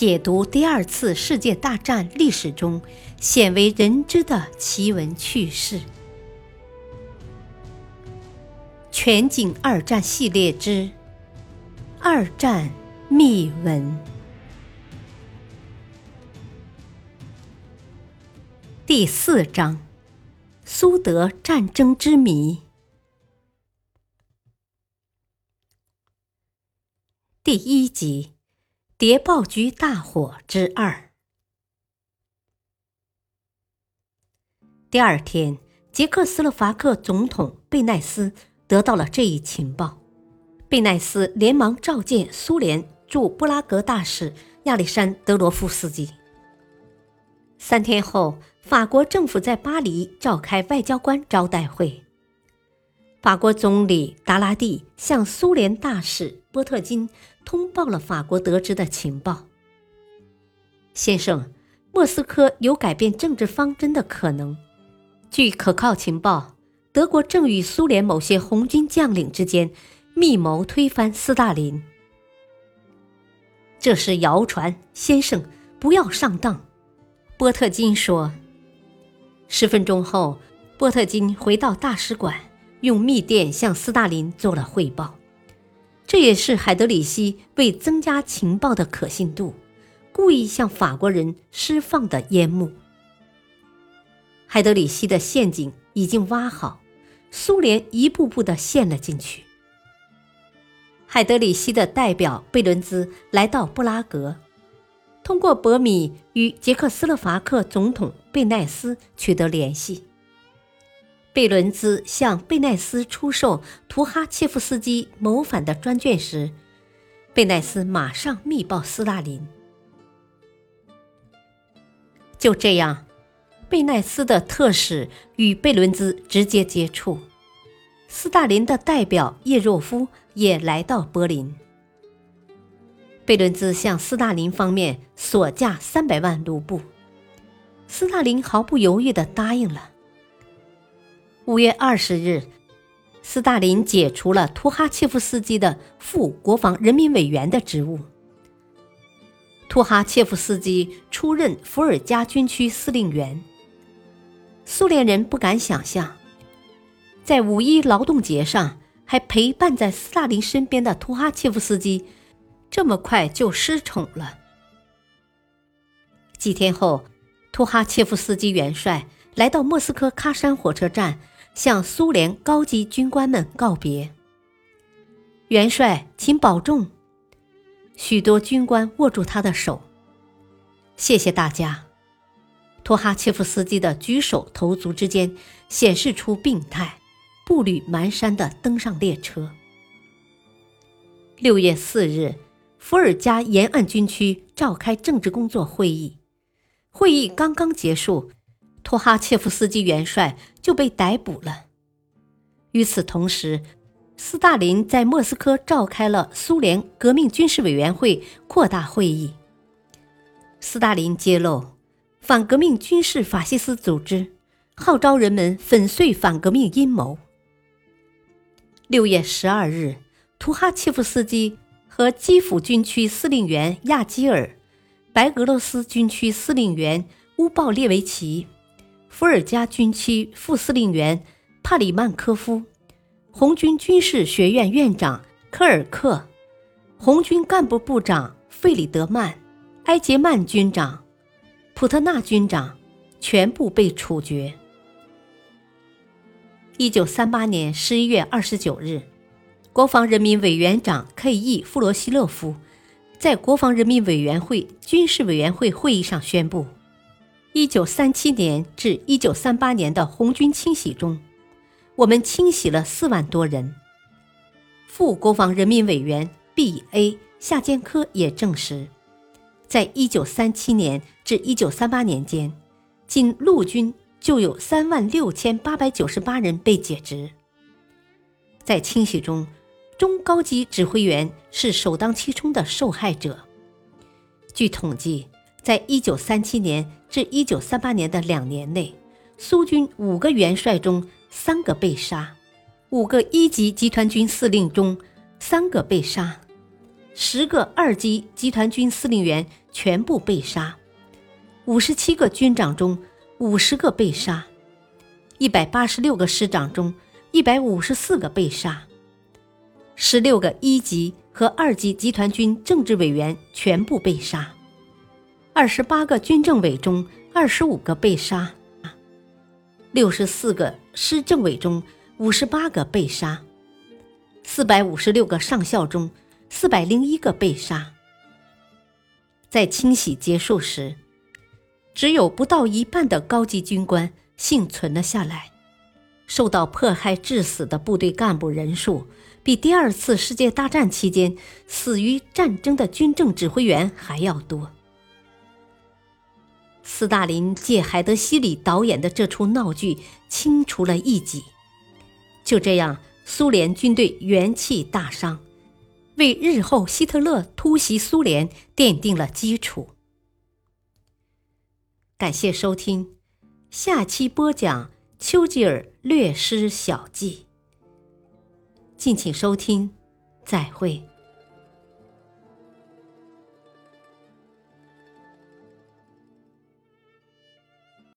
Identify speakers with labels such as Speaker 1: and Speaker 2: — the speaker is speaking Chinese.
Speaker 1: 解读第二次世界大战历史中鲜为人知的奇闻趣事。全景二战系列之《二战秘闻》第四章：苏德战争之谜。第一集。谍报局大火之二。第二天，捷克斯洛伐克总统贝奈斯得到了这一情报，贝奈斯连忙召见苏联驻布拉格大使亚历山德罗夫斯基。三天后，法国政府在巴黎召开外交官招待会，法国总理达拉蒂向苏联大使波特金。通报了法国得知的情报，先生，莫斯科有改变政治方针的可能。据可靠情报，德国正与苏联某些红军将领之间密谋推翻斯大林。这是谣传，先生不要上当。波特金说。十分钟后，波特金回到大使馆，用密电向斯大林做了汇报。这也是海德里希为增加情报的可信度，故意向法国人释放的烟幕。海德里希的陷阱已经挖好，苏联一步步的陷了进去。海德里希的代表贝伦兹来到布拉格，通过博米与捷克斯洛伐克总统贝奈斯取得联系。贝伦兹向贝奈斯出售图哈切夫斯基谋反的专卷时，贝奈斯马上密报斯大林。就这样，贝奈斯的特使与贝伦兹直接接触，斯大林的代表叶若夫也来到柏林。贝伦兹向斯大林方面索价三百万卢布，斯大林毫不犹豫地答应了。五月二十日，斯大林解除了图哈切夫斯基的副国防人民委员的职务。图哈切夫斯基出任伏尔加军区司令员。苏联人不敢想象，在五一劳动节上还陪伴在斯大林身边的图哈切夫斯基，这么快就失宠了。几天后，图哈切夫斯基元帅来到莫斯科喀山火车站。向苏联高级军官们告别。元帅，请保重。许多军官握住他的手。谢谢大家。托哈切夫斯基的举手投足之间显示出病态，步履蹒跚地登上列车。六月四日，伏尔加沿岸军区召开政治工作会议。会议刚刚结束。托哈切夫斯基元帅就被逮捕了。与此同时，斯大林在莫斯科召开了苏联革命军事委员会扩大会议。斯大林揭露，反革命军事法西斯组织号召人们粉碎反革命阴谋。六月十二日，图哈切夫斯基和基辅军区司令员亚基尔、白俄罗斯军区司令员乌鲍列维奇。伏尔加军区副司令员帕里曼科夫，红军军事学院院长科尔克，红军干部部长费里德曼、埃杰曼军长、普特纳军长全部被处决。一九三八年十一月二十九日，国防人民委员长 K.E. 弗罗西洛夫在国防人民委员会军事委员会会议上宣布。一九三七年至一九三八年的红军清洗中，我们清洗了四万多人。副国防人民委员 B.A. 夏坚科也证实，在一九三七年至一九三八年间，仅陆军就有三万六千八百九十八人被解职。在清洗中，中高级指挥员是首当其冲的受害者。据统计。在一九三七年至一九三八年的两年内，苏军五个元帅中三个被杀，五个一级集团军司令中三个被杀，十个二级集团军司令员全部被杀，五十七个军长中五十个被杀，一百八十六个师长中一百五十四个被杀，十六个一级和二级集团军政治委员全部被杀，二十八个军政委中二十五个被杀，六十四个师政委中五十八个被杀，四百五十六个上校中。四百零一个被杀。在清洗结束时，只有不到一半的高级军官幸存了下来。受到迫害致死的部队干部人数，比第二次世界大战期间死于战争的军政指挥员还要多。斯大林借海德西里导演的这出闹剧清除了异己，就这样，苏联军队元气大伤。为日后希特勒突袭苏联奠定了基础。感谢收听，下期播讲丘吉尔略施小计。敬请收听，再会。